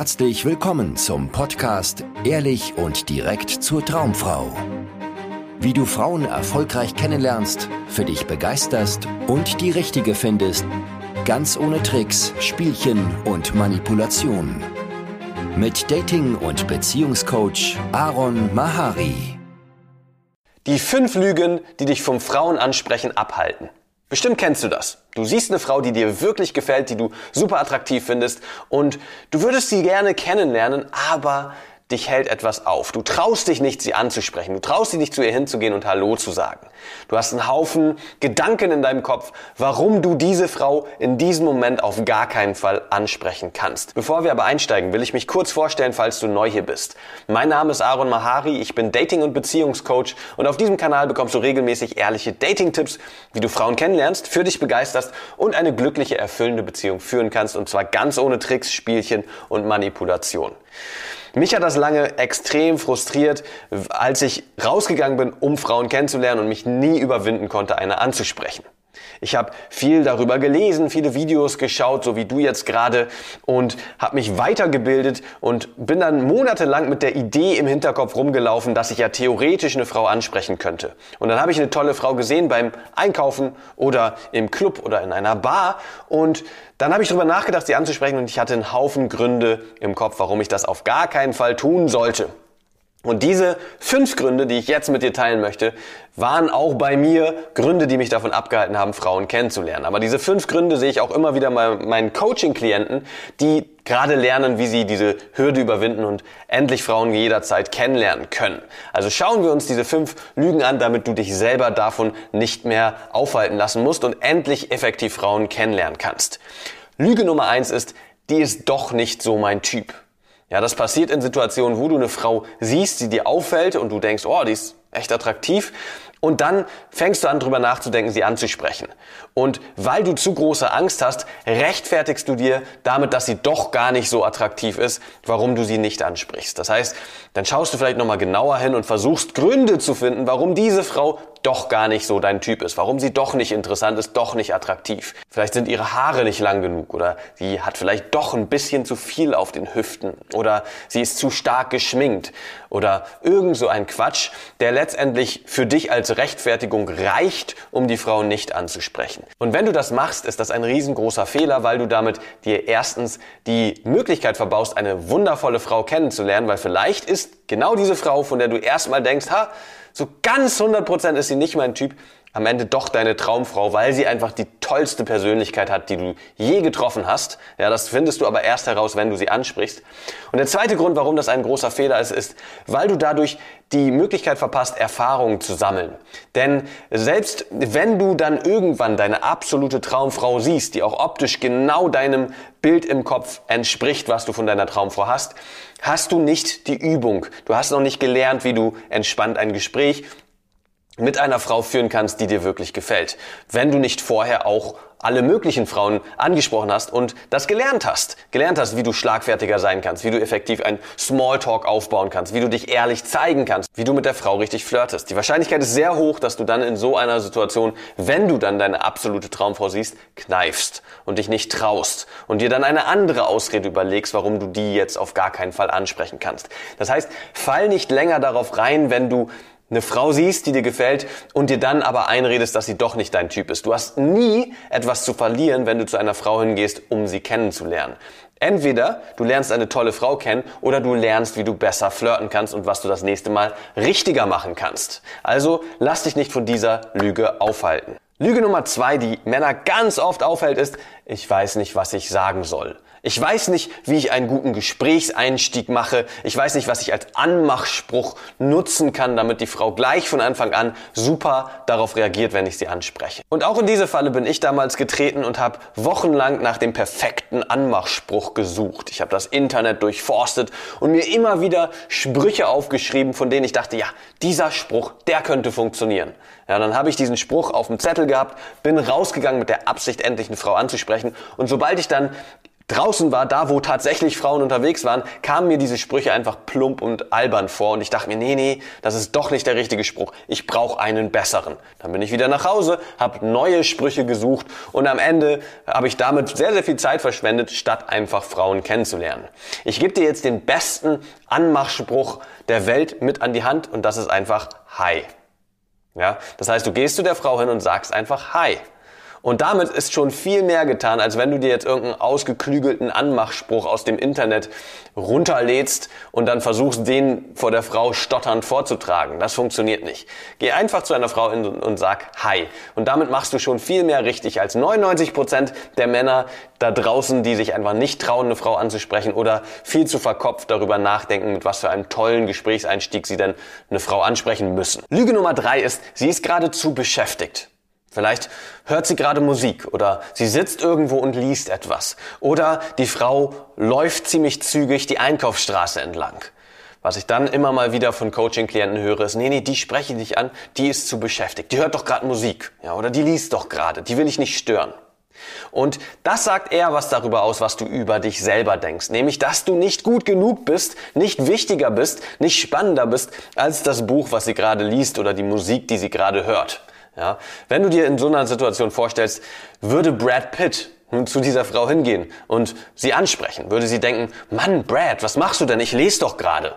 herzlich willkommen zum Podcast Ehrlich und direkt zur Traumfrau. Wie du Frauen erfolgreich kennenlernst, für dich begeisterst und die richtige findest, ganz ohne Tricks, Spielchen und Manipulation. Mit Dating- und Beziehungscoach Aaron Mahari. Die fünf Lügen, die dich vom Frauenansprechen abhalten. Bestimmt kennst du das. Du siehst eine Frau, die dir wirklich gefällt, die du super attraktiv findest und du würdest sie gerne kennenlernen, aber dich hält etwas auf. Du traust dich nicht, sie anzusprechen. Du traust dich nicht, zu ihr hinzugehen und Hallo zu sagen. Du hast einen Haufen Gedanken in deinem Kopf, warum du diese Frau in diesem Moment auf gar keinen Fall ansprechen kannst. Bevor wir aber einsteigen, will ich mich kurz vorstellen, falls du neu hier bist. Mein Name ist Aaron Mahari, ich bin Dating- und Beziehungscoach und auf diesem Kanal bekommst du regelmäßig ehrliche Dating-Tipps, wie du Frauen kennenlernst, für dich begeisterst und eine glückliche, erfüllende Beziehung führen kannst und zwar ganz ohne Tricks, Spielchen und Manipulation. Mich hat das lange extrem frustriert, als ich rausgegangen bin, um Frauen kennenzulernen und mich nie überwinden konnte, eine anzusprechen. Ich habe viel darüber gelesen, viele Videos geschaut, so wie du jetzt gerade, und habe mich weitergebildet und bin dann monatelang mit der Idee im Hinterkopf rumgelaufen, dass ich ja theoretisch eine Frau ansprechen könnte. Und dann habe ich eine tolle Frau gesehen beim Einkaufen oder im Club oder in einer Bar und dann habe ich darüber nachgedacht, sie anzusprechen und ich hatte einen Haufen Gründe im Kopf, warum ich das auf gar keinen Fall tun sollte. Und diese fünf Gründe, die ich jetzt mit dir teilen möchte, waren auch bei mir Gründe, die mich davon abgehalten haben, Frauen kennenzulernen. Aber diese fünf Gründe sehe ich auch immer wieder bei meinen Coaching-Klienten, die gerade lernen, wie sie diese Hürde überwinden und endlich Frauen jederzeit kennenlernen können. Also schauen wir uns diese fünf Lügen an, damit du dich selber davon nicht mehr aufhalten lassen musst und endlich effektiv Frauen kennenlernen kannst. Lüge Nummer eins ist, die ist doch nicht so mein Typ. Ja, das passiert in Situationen, wo du eine Frau siehst, die dir auffällt und du denkst, oh, die ist echt attraktiv. Und dann fängst du an, drüber nachzudenken, sie anzusprechen. Und weil du zu große Angst hast, rechtfertigst du dir damit, dass sie doch gar nicht so attraktiv ist, warum du sie nicht ansprichst. Das heißt, dann schaust du vielleicht nochmal genauer hin und versuchst Gründe zu finden, warum diese Frau doch gar nicht so dein Typ ist, warum sie doch nicht interessant ist, doch nicht attraktiv. Vielleicht sind ihre Haare nicht lang genug oder sie hat vielleicht doch ein bisschen zu viel auf den Hüften oder sie ist zu stark geschminkt oder irgend so ein Quatsch, der letztendlich für dich als Rechtfertigung reicht, um die Frau nicht anzusprechen. Und wenn du das machst, ist das ein riesengroßer Fehler, weil du damit dir erstens die Möglichkeit verbaust, eine wundervolle Frau kennenzulernen, weil vielleicht ist genau diese Frau, von der du erstmal denkst, ha, so ganz 100% ist sie nicht mein Typ, am Ende doch deine Traumfrau, weil sie einfach die tollste Persönlichkeit hat, die du je getroffen hast. Ja, das findest du aber erst heraus, wenn du sie ansprichst. Und der zweite Grund, warum das ein großer Fehler ist, ist, weil du dadurch die Möglichkeit verpasst, Erfahrungen zu sammeln. Denn selbst wenn du dann irgendwann deine absolute Traumfrau siehst, die auch optisch genau deinem Bild im Kopf entspricht, was du von deiner Traumfrau hast, hast du nicht die Übung. Du hast noch nicht gelernt, wie du entspannt ein Gespräch mit einer Frau führen kannst, die dir wirklich gefällt. Wenn du nicht vorher auch alle möglichen Frauen angesprochen hast und das gelernt hast. Gelernt hast, wie du schlagfertiger sein kannst, wie du effektiv ein Smalltalk aufbauen kannst, wie du dich ehrlich zeigen kannst, wie du mit der Frau richtig flirtest. Die Wahrscheinlichkeit ist sehr hoch, dass du dann in so einer Situation, wenn du dann deine absolute Traumfrau siehst, kneifst und dich nicht traust und dir dann eine andere Ausrede überlegst, warum du die jetzt auf gar keinen Fall ansprechen kannst. Das heißt, fall nicht länger darauf rein, wenn du eine Frau siehst, die dir gefällt und dir dann aber einredest, dass sie doch nicht dein Typ ist. Du hast nie etwas zu verlieren, wenn du zu einer Frau hingehst, um sie kennenzulernen. Entweder du lernst eine tolle Frau kennen oder du lernst, wie du besser flirten kannst und was du das nächste Mal richtiger machen kannst. Also lass dich nicht von dieser Lüge aufhalten. Lüge Nummer zwei, die Männer ganz oft aufhält, ist, ich weiß nicht, was ich sagen soll. Ich weiß nicht, wie ich einen guten Gesprächseinstieg mache. Ich weiß nicht, was ich als Anmachspruch nutzen kann, damit die Frau gleich von Anfang an super darauf reagiert, wenn ich sie anspreche. Und auch in diese Falle bin ich damals getreten und habe wochenlang nach dem perfekten Anmachspruch gesucht. Ich habe das Internet durchforstet und mir immer wieder Sprüche aufgeschrieben, von denen ich dachte, ja, dieser Spruch, der könnte funktionieren. Ja, dann habe ich diesen Spruch auf dem Zettel gehabt, bin rausgegangen mit der Absicht, endlich eine Frau anzusprechen. Und sobald ich dann draußen war, da wo tatsächlich Frauen unterwegs waren, kamen mir diese Sprüche einfach plump und albern vor und ich dachte mir, nee, nee, das ist doch nicht der richtige Spruch. Ich brauche einen besseren. Dann bin ich wieder nach Hause, habe neue Sprüche gesucht und am Ende habe ich damit sehr, sehr viel Zeit verschwendet, statt einfach Frauen kennenzulernen. Ich gebe dir jetzt den besten Anmachspruch der Welt mit an die Hand und das ist einfach Hi. Ja, das heißt, du gehst zu der Frau hin und sagst einfach Hi. Und damit ist schon viel mehr getan, als wenn du dir jetzt irgendeinen ausgeklügelten Anmachspruch aus dem Internet runterlädst und dann versuchst, den vor der Frau stotternd vorzutragen. Das funktioniert nicht. Geh einfach zu einer Frau und sag Hi. Und damit machst du schon viel mehr richtig als 99 Prozent der Männer da draußen, die sich einfach nicht trauen, eine Frau anzusprechen oder viel zu verkopft darüber nachdenken, mit was für einem tollen Gesprächseinstieg sie denn eine Frau ansprechen müssen. Lüge Nummer drei ist, sie ist geradezu beschäftigt. Vielleicht hört sie gerade Musik oder sie sitzt irgendwo und liest etwas. Oder die Frau läuft ziemlich zügig die Einkaufsstraße entlang. Was ich dann immer mal wieder von Coaching-Klienten höre, ist, nee, nee, die spreche ich nicht an, die ist zu beschäftigt. Die hört doch gerade Musik. Ja, oder die liest doch gerade. Die will ich nicht stören. Und das sagt eher was darüber aus, was du über dich selber denkst. Nämlich, dass du nicht gut genug bist, nicht wichtiger bist, nicht spannender bist als das Buch, was sie gerade liest oder die Musik, die sie gerade hört. Ja? Wenn du dir in so einer Situation vorstellst, würde Brad Pitt zu dieser Frau hingehen und sie ansprechen, würde sie denken, Mann, Brad, was machst du denn? Ich lese doch gerade.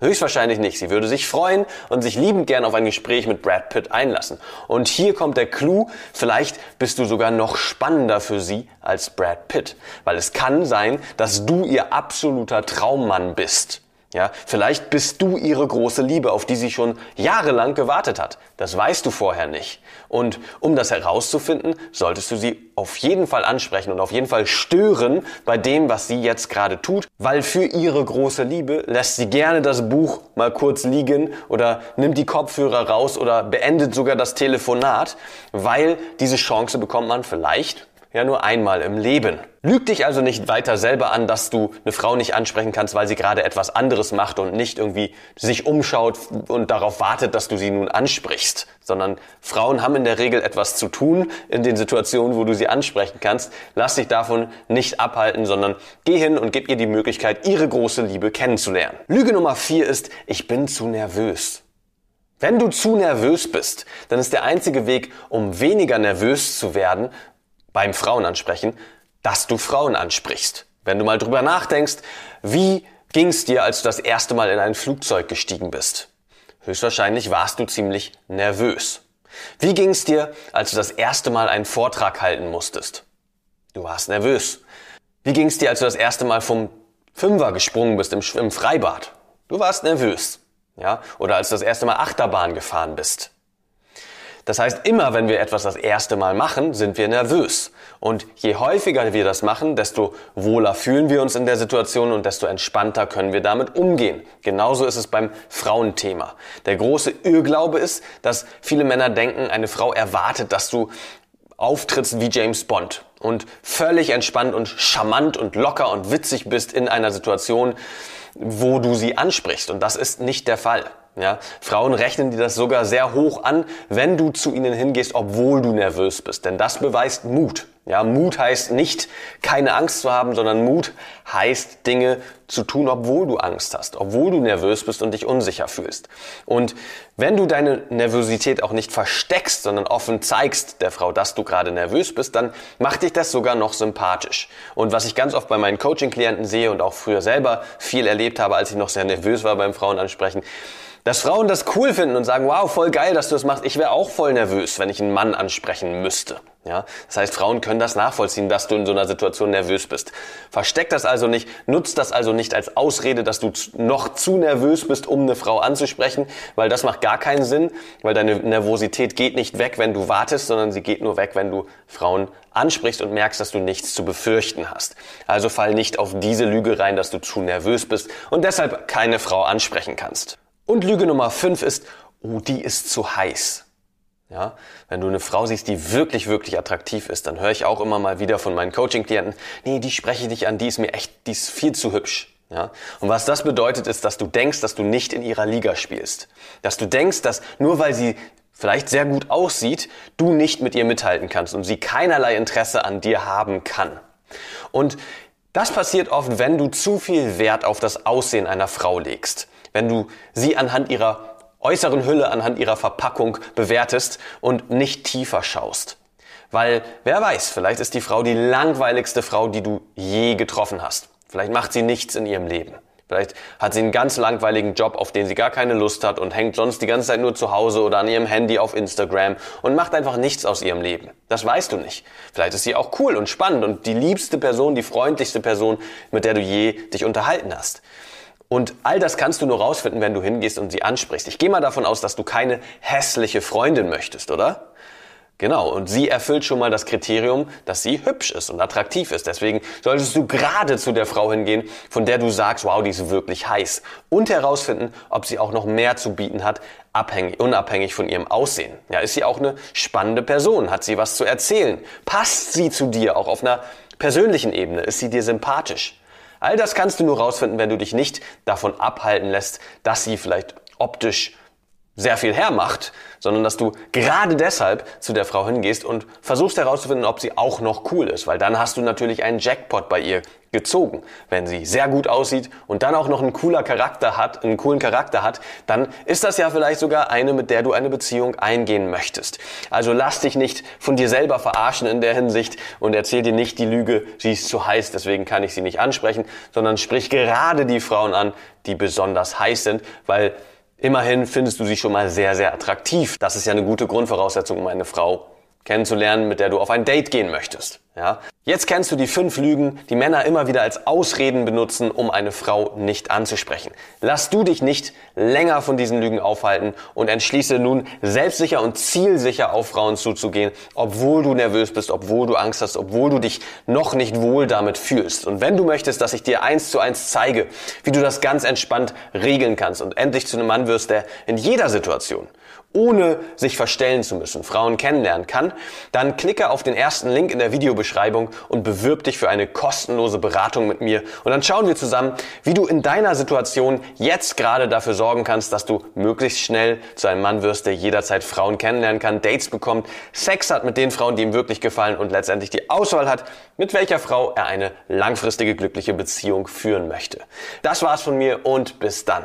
Höchstwahrscheinlich nicht. Sie würde sich freuen und sich liebend gern auf ein Gespräch mit Brad Pitt einlassen. Und hier kommt der Clou, vielleicht bist du sogar noch spannender für sie als Brad Pitt. Weil es kann sein, dass du ihr absoluter Traummann bist. Ja, vielleicht bist du ihre große Liebe, auf die sie schon jahrelang gewartet hat. Das weißt du vorher nicht. Und um das herauszufinden, solltest du sie auf jeden Fall ansprechen und auf jeden Fall stören bei dem, was sie jetzt gerade tut, weil für ihre große Liebe lässt sie gerne das Buch mal kurz liegen oder nimmt die Kopfhörer raus oder beendet sogar das Telefonat, weil diese Chance bekommt man vielleicht ja nur einmal im Leben. Lüg dich also nicht weiter selber an, dass du eine Frau nicht ansprechen kannst, weil sie gerade etwas anderes macht und nicht irgendwie sich umschaut und darauf wartet, dass du sie nun ansprichst, sondern Frauen haben in der Regel etwas zu tun in den Situationen, wo du sie ansprechen kannst. Lass dich davon nicht abhalten, sondern geh hin und gib ihr die Möglichkeit, ihre große Liebe kennenzulernen. Lüge Nummer vier ist, ich bin zu nervös. Wenn du zu nervös bist, dann ist der einzige Weg, um weniger nervös zu werden, beim Frauen ansprechen, dass du Frauen ansprichst. Wenn du mal drüber nachdenkst, wie ging's dir, als du das erste Mal in ein Flugzeug gestiegen bist? Höchstwahrscheinlich warst du ziemlich nervös. Wie ging's dir, als du das erste Mal einen Vortrag halten musstest? Du warst nervös. Wie ging's dir, als du das erste Mal vom Fünfer gesprungen bist im, im Freibad? Du warst nervös. Ja? Oder als du das erste Mal Achterbahn gefahren bist. Das heißt, immer wenn wir etwas das erste Mal machen, sind wir nervös. Und je häufiger wir das machen, desto wohler fühlen wir uns in der Situation und desto entspannter können wir damit umgehen. Genauso ist es beim Frauenthema. Der große Irrglaube ist, dass viele Männer denken, eine Frau erwartet, dass du auftrittst wie James Bond und völlig entspannt und charmant und locker und witzig bist in einer Situation, wo du sie ansprichst. Und das ist nicht der Fall. Ja, Frauen rechnen dir das sogar sehr hoch an, wenn du zu ihnen hingehst, obwohl du nervös bist. Denn das beweist Mut. Ja, Mut heißt nicht, keine Angst zu haben, sondern Mut heißt, Dinge zu tun, obwohl du Angst hast, obwohl du nervös bist und dich unsicher fühlst. Und wenn du deine Nervosität auch nicht versteckst, sondern offen zeigst der Frau, dass du gerade nervös bist, dann macht dich das sogar noch sympathisch. Und was ich ganz oft bei meinen Coaching-Klienten sehe und auch früher selber viel erlebt habe, als ich noch sehr nervös war beim Frauenansprechen, dass Frauen das cool finden und sagen, wow, voll geil, dass du das machst. Ich wäre auch voll nervös, wenn ich einen Mann ansprechen müsste. Ja, das heißt, Frauen können das nachvollziehen, dass du in so einer Situation nervös bist. Versteck das also nicht, nutzt das also nicht als Ausrede, dass du noch zu nervös bist, um eine Frau anzusprechen, weil das macht gar keinen Sinn, weil deine Nervosität geht nicht weg, wenn du wartest, sondern sie geht nur weg, wenn du Frauen ansprichst und merkst, dass du nichts zu befürchten hast. Also fall nicht auf diese Lüge rein, dass du zu nervös bist und deshalb keine Frau ansprechen kannst. Und Lüge Nummer 5 ist, oh, die ist zu heiß. Ja, wenn du eine Frau siehst, die wirklich, wirklich attraktiv ist, dann höre ich auch immer mal wieder von meinen Coaching-Klienten, nee, die spreche ich nicht an, die ist mir echt, die ist viel zu hübsch. Ja? Und was das bedeutet, ist, dass du denkst, dass du nicht in ihrer Liga spielst. Dass du denkst, dass nur weil sie vielleicht sehr gut aussieht, du nicht mit ihr mithalten kannst und sie keinerlei Interesse an dir haben kann. Und Das passiert oft, wenn du zu viel Wert auf das Aussehen einer Frau legst. Wenn du sie anhand ihrer äußeren Hülle, anhand ihrer Verpackung bewertest und nicht tiefer schaust. Weil, wer weiß, vielleicht ist die Frau die langweiligste Frau, die du je getroffen hast. Vielleicht macht sie nichts in ihrem Leben. Vielleicht hat sie einen ganz langweiligen Job, auf den sie gar keine Lust hat und hängt sonst die ganze Zeit nur zu Hause oder an ihrem Handy auf Instagram und macht einfach nichts aus ihrem Leben. Das weißt du nicht. Vielleicht ist sie auch cool und spannend und die liebste Person, die freundlichste Person, mit der du je dich unterhalten hast. Und all das kannst du nur rausfinden, wenn du hingehst und sie ansprichst. Ich gehe mal davon aus, dass du keine hässliche Freundin möchtest, oder? Genau, und sie erfüllt schon mal das Kriterium, dass sie hübsch ist und attraktiv ist. Deswegen solltest du gerade zu der Frau hingehen, von der du sagst, wow, die ist wirklich heiß. Und herausfinden, ob sie auch noch mehr zu bieten hat, abhängig, unabhängig von ihrem Aussehen. Ja, ist sie auch eine spannende Person? Hat sie was zu erzählen? Passt sie zu dir auch auf einer persönlichen Ebene? Ist sie dir sympathisch? All das kannst du nur rausfinden, wenn du dich nicht davon abhalten lässt, dass sie vielleicht optisch sehr viel hermacht, sondern dass du gerade deshalb zu der Frau hingehst und versuchst herauszufinden, ob sie auch noch cool ist, weil dann hast du natürlich einen Jackpot bei ihr gezogen. Wenn sie sehr gut aussieht und dann auch noch einen cooler Charakter hat, einen coolen Charakter hat, dann ist das ja vielleicht sogar eine, mit der du eine Beziehung eingehen möchtest. Also lass dich nicht von dir selber verarschen in der Hinsicht und erzähl dir nicht die Lüge, sie ist zu heiß, deswegen kann ich sie nicht ansprechen, sondern sprich gerade die Frauen an, die besonders heiß sind, weil Immerhin findest du sie schon mal sehr, sehr attraktiv. Das ist ja eine gute Grundvoraussetzung, um eine Frau kennenzulernen, mit der du auf ein Date gehen möchtest. Ja? Jetzt kennst du die fünf Lügen, die Männer immer wieder als Ausreden benutzen, um eine Frau nicht anzusprechen. Lass du dich nicht länger von diesen Lügen aufhalten und entschließe nun selbstsicher und zielsicher auf Frauen zuzugehen, obwohl du nervös bist, obwohl du Angst hast, obwohl du dich noch nicht wohl damit fühlst. Und wenn du möchtest, dass ich dir eins zu eins zeige, wie du das ganz entspannt regeln kannst und endlich zu einem Mann wirst, der in jeder Situation ohne sich verstellen zu müssen, Frauen kennenlernen kann, dann klicke auf den ersten Link in der Videobeschreibung und bewirb dich für eine kostenlose Beratung mit mir. Und dann schauen wir zusammen, wie du in deiner Situation jetzt gerade dafür sorgen kannst, dass du möglichst schnell zu einem Mann wirst, der jederzeit Frauen kennenlernen kann, Dates bekommt, Sex hat mit den Frauen, die ihm wirklich gefallen und letztendlich die Auswahl hat, mit welcher Frau er eine langfristige glückliche Beziehung führen möchte. Das war's von mir und bis dann.